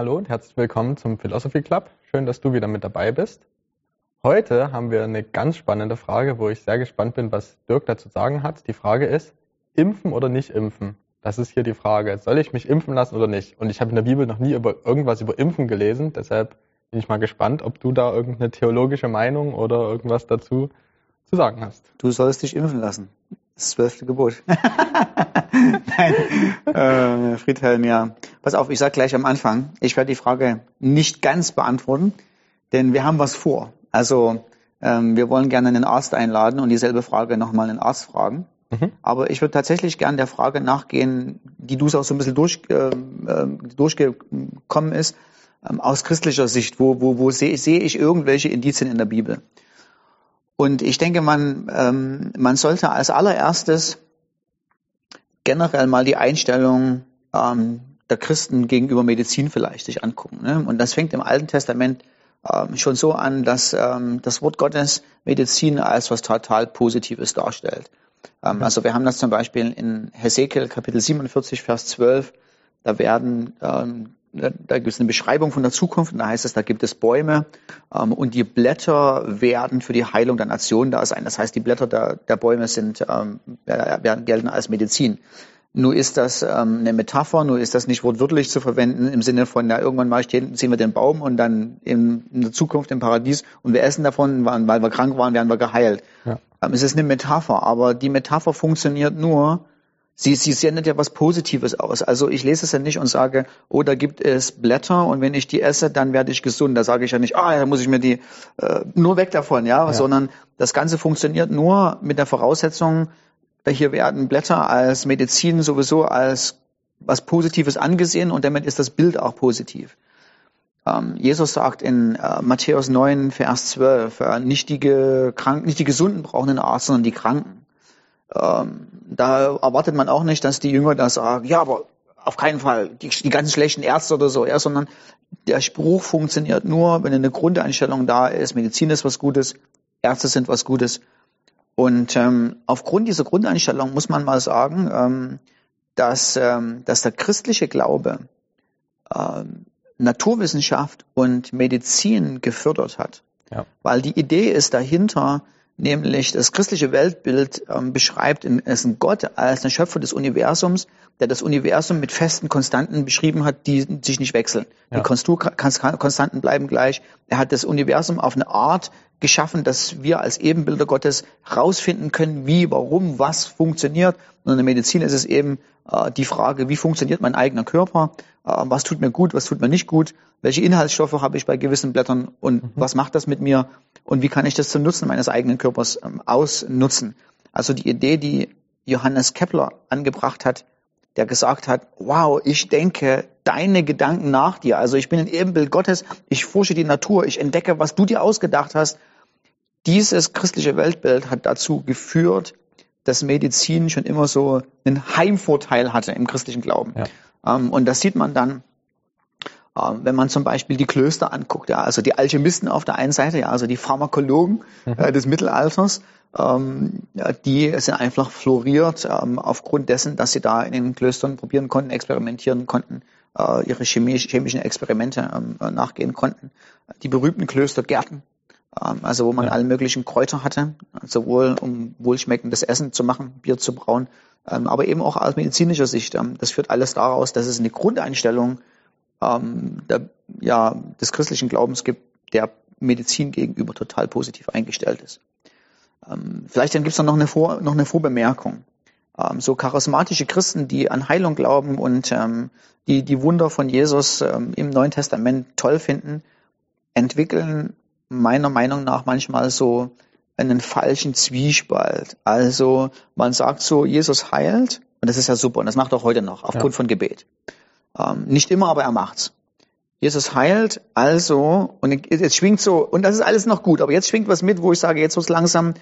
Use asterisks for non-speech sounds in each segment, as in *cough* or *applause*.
Hallo und herzlich willkommen zum Philosophy Club. Schön, dass du wieder mit dabei bist. Heute haben wir eine ganz spannende Frage, wo ich sehr gespannt bin, was Dirk dazu sagen hat. Die Frage ist, impfen oder nicht impfen? Das ist hier die Frage. Soll ich mich impfen lassen oder nicht? Und ich habe in der Bibel noch nie über irgendwas über Impfen gelesen. Deshalb bin ich mal gespannt, ob du da irgendeine theologische Meinung oder irgendwas dazu zu sagen hast. Du sollst dich impfen lassen. Das zwölfte Gebot. *laughs* Nein, äh, Friedhelm, ja. Pass auf, ich sage gleich am Anfang, ich werde die Frage nicht ganz beantworten, denn wir haben was vor. Also ähm, wir wollen gerne einen Arzt einladen und dieselbe Frage nochmal einen Arzt fragen. Mhm. Aber ich würde tatsächlich gerne der Frage nachgehen, die du auch so ein bisschen durch, äh, durchgekommen ist, ähm, aus christlicher Sicht. Wo, wo, wo sehe seh ich irgendwelche Indizien in der Bibel? Und ich denke, man, ähm, man sollte als allererstes generell mal die Einstellung ähm, der Christen gegenüber Medizin vielleicht sich angucken. Ne? Und das fängt im Alten Testament ähm, schon so an, dass ähm, das Wort Gottes Medizin als was total Positives darstellt. Ähm, mhm. Also wir haben das zum Beispiel in Hesekiel Kapitel 47, Vers 12. Da werden ähm, da gibt es eine Beschreibung von der Zukunft und da heißt es, da gibt es Bäume ähm, und die Blätter werden für die Heilung der Nation da sein. Das heißt, die Blätter der, der Bäume sind, ähm, werden, gelten als Medizin. Nur ist das ähm, eine Metapher, nur ist das nicht wortwörtlich zu verwenden im Sinne von, ja, irgendwann mal stehen, sehen wir den Baum und dann in, in der Zukunft im Paradies und wir essen davon, weil wir krank waren, werden wir geheilt. Ja. Ähm, es ist eine Metapher, aber die Metapher funktioniert nur, Sie, sie sendet ja was Positives aus. Also ich lese es ja nicht und sage, oh, da gibt es Blätter und wenn ich die esse, dann werde ich gesund. Da sage ich ja nicht, ah, da muss ich mir die äh, nur weg davon, ja? ja, sondern das Ganze funktioniert nur mit der Voraussetzung, hier werden Blätter als Medizin sowieso als was Positives angesehen und damit ist das Bild auch positiv. Ähm, Jesus sagt in äh, Matthäus 9, Vers 12, äh, nicht, die Kranken, nicht die Gesunden brauchen einen Arzt, sondern die Kranken. Ähm, da erwartet man auch nicht, dass die Jünger da sagen, ja, aber auf keinen Fall die, die ganzen schlechten Ärzte oder so, ja, sondern der Spruch funktioniert nur, wenn eine Grundeinstellung da ist, Medizin ist was Gutes, Ärzte sind was Gutes. Und ähm, aufgrund dieser Grundeinstellung muss man mal sagen, ähm, dass, ähm, dass der christliche Glaube ähm, Naturwissenschaft und Medizin gefördert hat. Ja. Weil die Idee ist dahinter, nämlich das christliche Weltbild ähm, beschreibt es ein Gott als der Schöpfer des Universums, der das Universum mit festen Konstanten beschrieben hat, die sich nicht wechseln. Ja. Die Konstanten bleiben gleich. Er hat das Universum auf eine Art geschaffen, dass wir als Ebenbilder Gottes rausfinden können, wie, warum, was funktioniert. Und in der Medizin ist es eben äh, die Frage, wie funktioniert mein eigener Körper, äh, was tut mir gut, was tut mir nicht gut, welche Inhaltsstoffe habe ich bei gewissen Blättern und mhm. was macht das mit mir und wie kann ich das zum Nutzen meines eigenen Körpers ähm, ausnutzen. Also die Idee, die Johannes Kepler angebracht hat, der gesagt hat, wow, ich denke deine Gedanken nach dir. Also ich bin ein Ebenbild Gottes, ich forsche die Natur, ich entdecke, was du dir ausgedacht hast. Dieses christliche Weltbild hat dazu geführt, dass Medizin schon immer so einen Heimvorteil hatte im christlichen Glauben. Ja. Ähm, und das sieht man dann, ähm, wenn man zum Beispiel die Klöster anguckt, ja, also die Alchemisten auf der einen Seite, ja, also die Pharmakologen mhm. äh, des Mittelalters, ähm, ja, die sind einfach floriert ähm, aufgrund dessen, dass sie da in den Klöstern probieren konnten, experimentieren konnten, äh, ihre chemisch, chemischen Experimente ähm, nachgehen konnten. Die berühmten Klöstergärten, also wo man ja. alle möglichen Kräuter hatte, sowohl um wohlschmeckendes Essen zu machen, Bier zu brauen, ähm, aber eben auch aus medizinischer Sicht. Ähm, das führt alles daraus, dass es eine Grundeinstellung der, ja, des christlichen Glaubens gibt, der Medizin gegenüber total positiv eingestellt ist. vielleicht dann gibt es noch eine, Vor, noch eine Vorbemerkung. so charismatische Christen, die an Heilung glauben und die die Wunder von Jesus im Neuen Testament toll finden, entwickeln meiner Meinung nach manchmal so einen falschen Zwiespalt. Also man sagt so, Jesus heilt, und das ist ja super, und das macht er heute noch, aufgrund ja. von Gebet. Ähm, nicht immer, aber er macht's. Jesus heilt, also, und jetzt schwingt so, und das ist alles noch gut, aber jetzt schwingt was mit, wo ich sage, jetzt wird's langsam,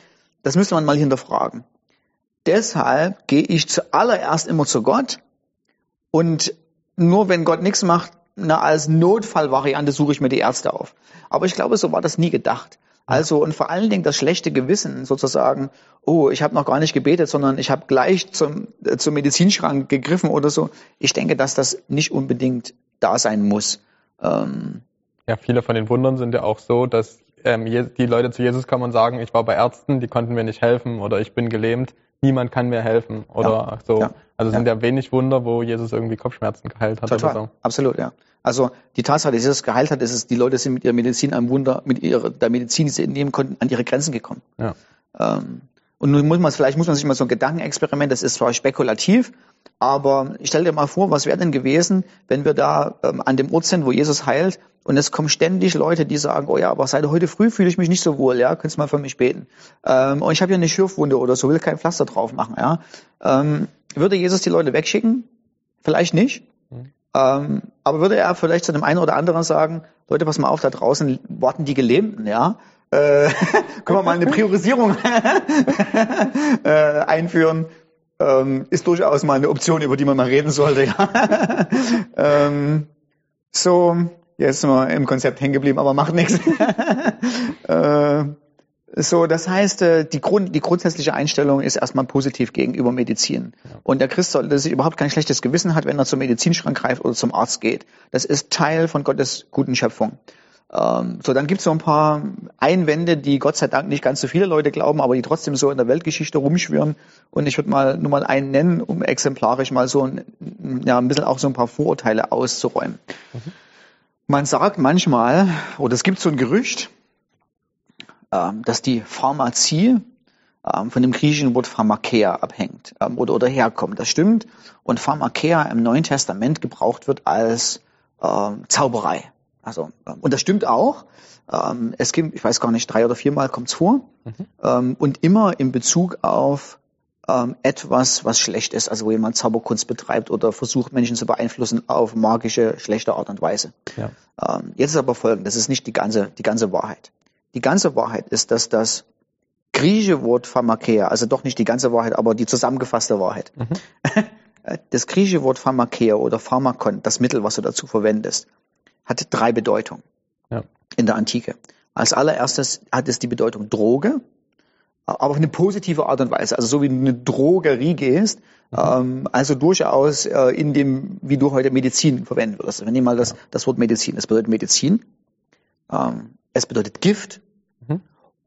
das müsste man mal hinterfragen. Deshalb gehe ich zuallererst immer zu Gott und nur wenn Gott nichts macht, na, als Notfallvariante suche ich mir die Ärzte auf. Aber ich glaube, so war das nie gedacht. Also und vor allen Dingen das schlechte Gewissen sozusagen, oh, ich habe noch gar nicht gebetet, sondern ich habe gleich zum, äh, zum Medizinschrank gegriffen oder so. Ich denke, dass das nicht unbedingt da sein muss. Ähm, ja, viele von den Wundern sind ja auch so, dass ähm, die Leute zu Jesus kommen und sagen, ich war bei Ärzten, die konnten mir nicht helfen oder ich bin gelähmt, niemand kann mir helfen oder ja, so. Ja, also sind ja. ja wenig Wunder, wo Jesus irgendwie Kopfschmerzen geheilt hat Total, oder so. Absolut, ja. Also die Tatsache, dass Jesus geheilt hat, ist es, die Leute sind mit ihrer Medizin ein Wunder, mit ihrer der Medizin, die sie entnehmen konnten, an ihre Grenzen gekommen. Ja. Ähm, und nun muss man, vielleicht muss man sich mal so ein Gedankenexperiment, das ist zwar spekulativ, aber stell dir mal vor, was wäre denn gewesen, wenn wir da ähm, an dem Ort sind, wo Jesus heilt und es kommen ständig Leute, die sagen, oh ja, aber seit heute früh fühle ich mich nicht so wohl, ja, könntest du mal für mich beten. Ähm, und ich habe hier eine Schürfwunde oder so, will kein Pflaster drauf machen, ja. Ähm, würde Jesus die Leute wegschicken? Vielleicht nicht. Mhm. Ähm, aber würde er vielleicht zu dem einen oder anderen sagen, Leute, pass mal auf, da draußen warten die Gelähmten, ja äh, *laughs* können wir mal eine Priorisierung *laughs* äh, einführen. Ähm, ist durchaus mal eine Option, über die man mal reden sollte. Ja. *laughs* ähm, so, jetzt sind wir im Konzept hängen geblieben, aber macht nichts. äh, so, das heißt, äh, die, Grund, die grundsätzliche Einstellung ist erstmal positiv gegenüber Medizin. Und der Christ sollte sich überhaupt kein schlechtes Gewissen hat, wenn er zum Medizinschrank greift oder zum Arzt geht. Das ist Teil von Gottes guten Schöpfung. Ähm, so, dann gibt es so ein paar Einwände, die Gott sei Dank nicht ganz so viele Leute glauben, aber die trotzdem so in der Weltgeschichte rumschwirren. Und ich würde mal nur mal einen nennen, um exemplarisch mal so ein, ja, ein bisschen auch so ein paar Vorurteile auszuräumen. Mhm. Man sagt manchmal, oder es gibt so ein Gerücht, ähm, dass die Pharmazie ähm, von dem griechischen Wort Pharmakeia abhängt oder, oder herkommt. Das stimmt. Und Pharmakeia im Neuen Testament gebraucht wird als Zauberei. Also, ähm, und das stimmt auch. Ähm, es gibt, ich weiß gar nicht, drei oder viermal kommt es vor. Mhm. Ähm, und immer in Bezug auf etwas, was schlecht ist, also wo jemand Zauberkunst betreibt oder versucht, Menschen zu beeinflussen auf magische, schlechte Art und Weise. Ja. Jetzt ist aber folgendes, das ist nicht die ganze, die ganze Wahrheit. Die ganze Wahrheit ist, dass das griechische Wort Pharmakeia, also doch nicht die ganze Wahrheit, aber die zusammengefasste Wahrheit. Mhm. *laughs* Das griechische Wort Pharmakeia oder Pharmakon, das Mittel, was du dazu verwendest, hat drei Bedeutungen ja. in der Antike. Als allererstes hat es die Bedeutung Droge, aber auf eine positive Art und Weise. Also so wie du eine Drogerie gehst, mhm. ähm, also durchaus äh, in dem, wie du heute Medizin verwenden würdest. Wenn ich mal das, das Wort Medizin, es bedeutet Medizin, ähm, es bedeutet Gift mhm.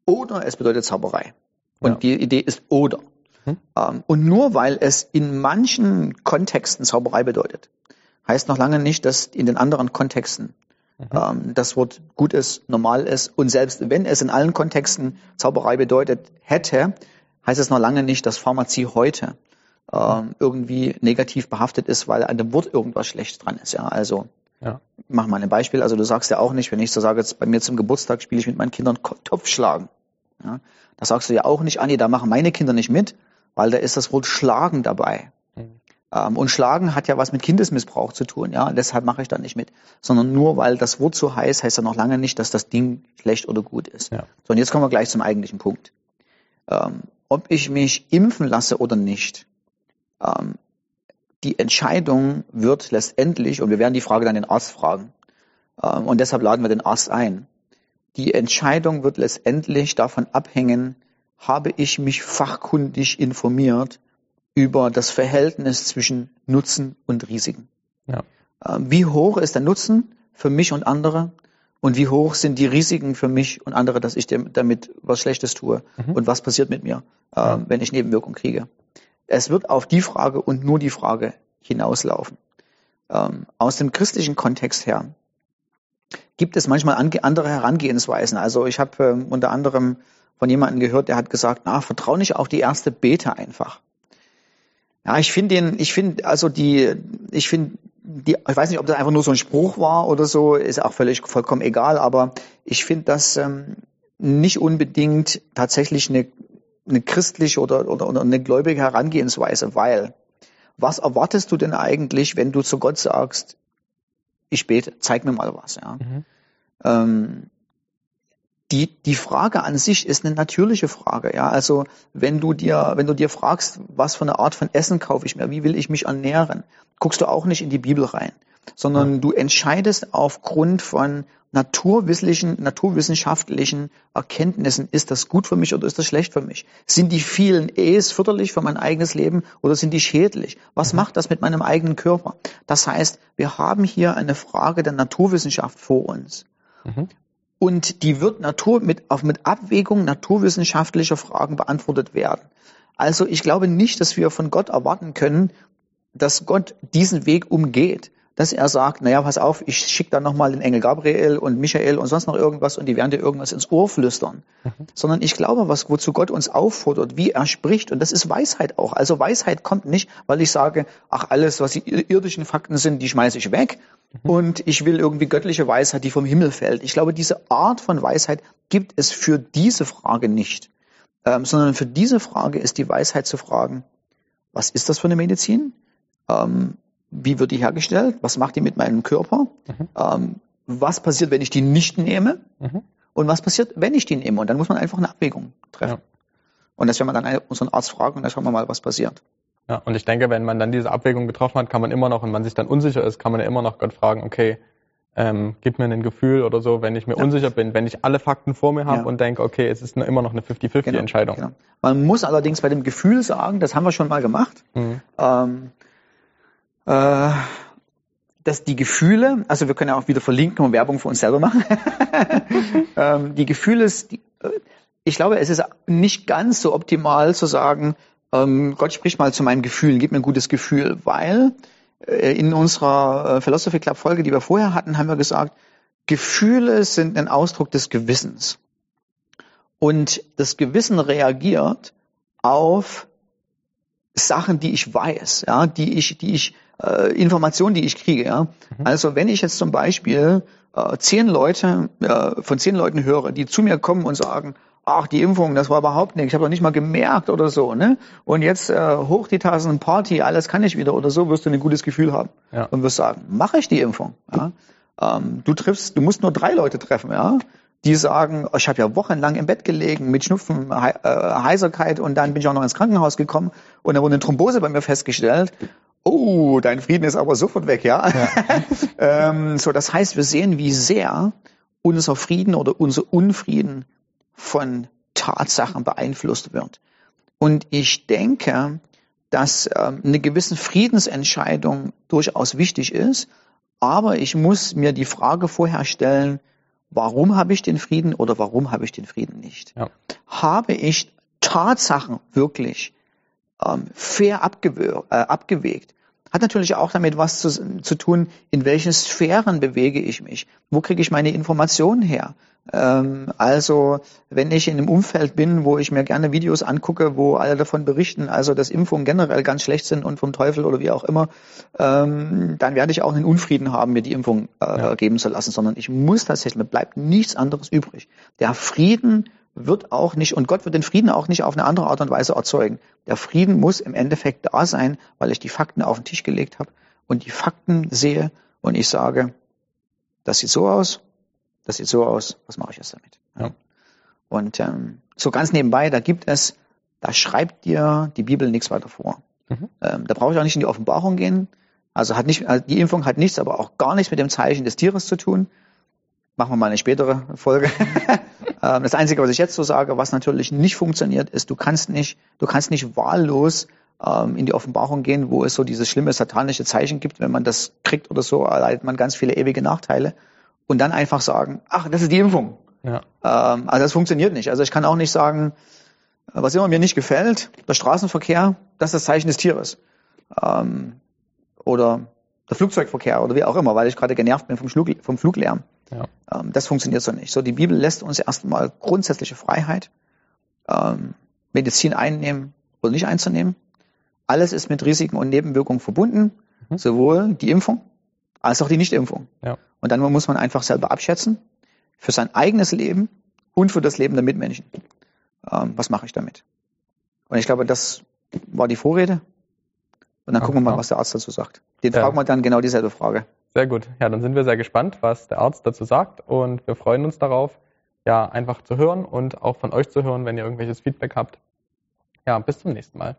oder es bedeutet Zauberei. Und ja. die Idee ist oder. Mhm. Ähm, und nur weil es in manchen Kontexten Zauberei bedeutet, heißt noch lange nicht, dass in den anderen Kontexten mhm. ähm, das Wort gut ist, normal ist. Und selbst wenn es in allen Kontexten Zauberei bedeutet hätte, heißt es noch lange nicht, dass Pharmazie heute ähm, irgendwie negativ behaftet ist, weil an dem Wort irgendwas schlecht dran ist. Ja, also ja. mach mal ein Beispiel. Also du sagst ja auch nicht, wenn ich so sage, jetzt bei mir zum Geburtstag spiele ich mit meinen Kindern Topfschlagen. Ja, da sagst du ja auch nicht, Anni, da machen meine Kinder nicht mit, weil da ist das Wort Schlagen dabei. Ähm, und Schlagen hat ja was mit Kindesmissbrauch zu tun, ja. Deshalb mache ich da nicht mit. Sondern nur weil das Wort so heißt, heißt ja noch lange nicht, dass das Ding schlecht oder gut ist. Ja. So, und jetzt kommen wir gleich zum eigentlichen Punkt. Ähm, ob ich mich impfen lasse oder nicht. Ähm, die Entscheidung wird letztendlich, und wir werden die Frage dann den Arzt fragen, ähm, und deshalb laden wir den Arzt ein. Die Entscheidung wird letztendlich davon abhängen, habe ich mich fachkundig informiert über das Verhältnis zwischen Nutzen und Risiken. Ja. Ähm, wie hoch ist der Nutzen für mich und andere? Und wie hoch sind die Risiken für mich und andere, dass ich damit was Schlechtes tue? Mhm. Und was passiert mit mir, ja. Ähm, wenn ich Nebenwirkungen kriege? Es wird auf die Frage und nur die Frage hinauslaufen. Ähm, aus dem christlichen Kontext her gibt es manchmal andere Herangehensweisen. Also ich habe unter anderem von jemandem gehört, der hat gesagt, na, vertraue nicht auf die erste Bete einfach. Ja, ich finde den, ich finde, also die, ich finde, die, ich weiß nicht, ob das einfach nur so ein Spruch war oder so, ist auch völlig vollkommen egal, aber ich finde das ähm, nicht unbedingt tatsächlich eine, eine christliche oder, oder, oder eine gläubige Herangehensweise, weil was erwartest du denn eigentlich, wenn du zu Gott sagst, ich bete, zeig mir mal was, ja? Mhm. Ähm, die, die Frage an sich ist eine natürliche Frage, ja. Also, wenn du dir, wenn du dir fragst, was für eine Art von Essen kaufe ich mir, wie will ich mich ernähren, guckst du auch nicht in die Bibel rein, sondern ja. du entscheidest aufgrund von naturwissenschaftlichen, naturwissenschaftlichen Erkenntnissen, ist das gut für mich oder ist das schlecht für mich? Sind die vielen E's förderlich für mein eigenes Leben oder sind die schädlich? Was mhm. macht das mit meinem eigenen Körper? Das heißt, wir haben hier eine Frage der Naturwissenschaft vor uns. Mhm. Und die wird Natur mit, auf, mit Abwägung naturwissenschaftlicher Fragen beantwortet werden. Also ich glaube nicht, dass wir von Gott erwarten können, dass Gott diesen Weg umgeht dass er sagt, naja, pass auf, ich schicke dann nochmal den Engel Gabriel und Michael und sonst noch irgendwas und die werden dir irgendwas ins Ohr flüstern. Mhm. Sondern ich glaube, was, wozu Gott uns auffordert, wie er spricht, und das ist Weisheit auch. Also Weisheit kommt nicht, weil ich sage, ach, alles, was die irdischen Fakten sind, die schmeiße ich weg mhm. und ich will irgendwie göttliche Weisheit, die vom Himmel fällt. Ich glaube, diese Art von Weisheit gibt es für diese Frage nicht. Ähm, sondern für diese Frage ist die Weisheit zu fragen, was ist das für eine Medizin? Ähm, wie wird die hergestellt, was macht die mit meinem Körper, mhm. ähm, was passiert, wenn ich die nicht nehme mhm. und was passiert, wenn ich die nehme. Und dann muss man einfach eine Abwägung treffen. Ja. Und das werden wir dann unseren Arzt fragen und dann schauen wir mal, was passiert. Ja, und ich denke, wenn man dann diese Abwägung getroffen hat, kann man immer noch, und man sich dann unsicher ist, kann man ja immer noch Gott fragen, okay, ähm, gib mir ein Gefühl oder so, wenn ich mir ja. unsicher bin, wenn ich alle Fakten vor mir habe ja. und denke, okay, es ist immer noch eine 50-50-Entscheidung. Genau, genau. Man muss allerdings bei dem Gefühl sagen, das haben wir schon mal gemacht, mhm. ähm, äh, dass die Gefühle, also wir können ja auch wieder verlinken und Werbung für uns selber machen. *laughs* ähm, die Gefühle, die, äh, ich glaube, es ist nicht ganz so optimal zu sagen, ähm, Gott sprich mal zu meinem Gefühl, gib mir ein gutes Gefühl, weil äh, in unserer äh, Philosophy Club Folge, die wir vorher hatten, haben wir gesagt, Gefühle sind ein Ausdruck des Gewissens. Und das Gewissen reagiert auf Sachen, die ich weiß, ja, die ich, die ich äh, Informationen, die ich kriege. Ja? Mhm. Also wenn ich jetzt zum Beispiel äh, zehn Leute äh, von zehn Leuten höre, die zu mir kommen und sagen, ach, die Impfung, das war überhaupt nichts, ich habe doch nicht mal gemerkt oder so, ne? Und jetzt äh, hoch die Tassen Party, alles kann ich wieder oder so, wirst du ein gutes Gefühl haben. Ja. Und wirst sagen, mache ich die Impfung. Ja? Ähm, du triffst, du musst nur drei Leute treffen, ja die sagen, oh, ich habe ja wochenlang im Bett gelegen mit Schnupfen, He äh, Heiserkeit und dann bin ich auch noch ins Krankenhaus gekommen und da wurde eine Thrombose bei mir festgestellt oh, dein Frieden ist aber sofort weg, ja. ja. *laughs* ähm, so, das heißt, wir sehen, wie sehr unser Frieden oder unser Unfrieden von Tatsachen beeinflusst wird. Und ich denke, dass ähm, eine gewisse Friedensentscheidung durchaus wichtig ist, aber ich muss mir die Frage vorher stellen, warum habe ich den Frieden oder warum habe ich den Frieden nicht? Ja. Habe ich Tatsachen wirklich ähm, fair abgew äh, abgewegt. Hat natürlich auch damit was zu, zu tun, in welchen Sphären bewege ich mich. Wo kriege ich meine Informationen her? Ähm, also, wenn ich in einem Umfeld bin, wo ich mir gerne Videos angucke, wo alle davon berichten, also dass Impfungen generell ganz schlecht sind und vom Teufel oder wie auch immer, ähm, dann werde ich auch einen Unfrieden haben, mir die Impfung äh, ja. geben zu lassen, sondern ich muss tatsächlich, mir bleibt nichts anderes übrig. Der Frieden wird auch nicht, und Gott wird den Frieden auch nicht auf eine andere Art und Weise erzeugen. Der Frieden muss im Endeffekt da sein, weil ich die Fakten auf den Tisch gelegt habe und die Fakten sehe und ich sage, das sieht so aus, das sieht so aus, was mache ich jetzt damit? Ja. Und ähm, so ganz nebenbei, da gibt es, da schreibt dir die Bibel nichts weiter vor. Mhm. Ähm, da brauche ich auch nicht in die Offenbarung gehen. Also hat nicht, also die Impfung hat nichts, aber auch gar nichts mit dem Zeichen des Tieres zu tun. Machen wir mal eine spätere Folge. *laughs* Ähm, das Einzige, was ich jetzt so sage, was natürlich nicht funktioniert, ist, du kannst nicht, du kannst nicht wahllos ähm, in die Offenbarung gehen, wo es so dieses schlimme satanische Zeichen gibt. Wenn man das kriegt oder so, erleidet man ganz viele ewige Nachteile. Und dann einfach sagen, ach, das ist die Impfung. Ja. Ähm, also das funktioniert nicht. Also ich kann auch nicht sagen, was immer mir nicht gefällt, der Straßenverkehr, das ist das Zeichen des Tieres. oder der Flugzeugverkehr oder wie auch immer, weil ich gerade genervt bin vom, Flug, vom Fluglärm. Ja. Ähm, das funktioniert so nicht. So, die Bibel lässt uns erstmal grundsätzliche Freiheit, ähm, Medizin einnehmen oder nicht einzunehmen. Alles ist mit Risiken und Nebenwirkungen verbunden, mhm. sowohl die Impfung als auch die Nichtimpfung. Ja. Und dann muss man einfach selber abschätzen für sein eigenes Leben und für das Leben der Mitmenschen. Ähm, was mache ich damit? Und ich glaube, das war die Vorrede. Und dann gucken wir mal, was der Arzt dazu sagt. Den ja. fragen wir dann genau dieselbe Frage. Sehr gut. Ja, dann sind wir sehr gespannt, was der Arzt dazu sagt und wir freuen uns darauf, ja, einfach zu hören und auch von euch zu hören, wenn ihr irgendwelches Feedback habt. Ja, bis zum nächsten Mal.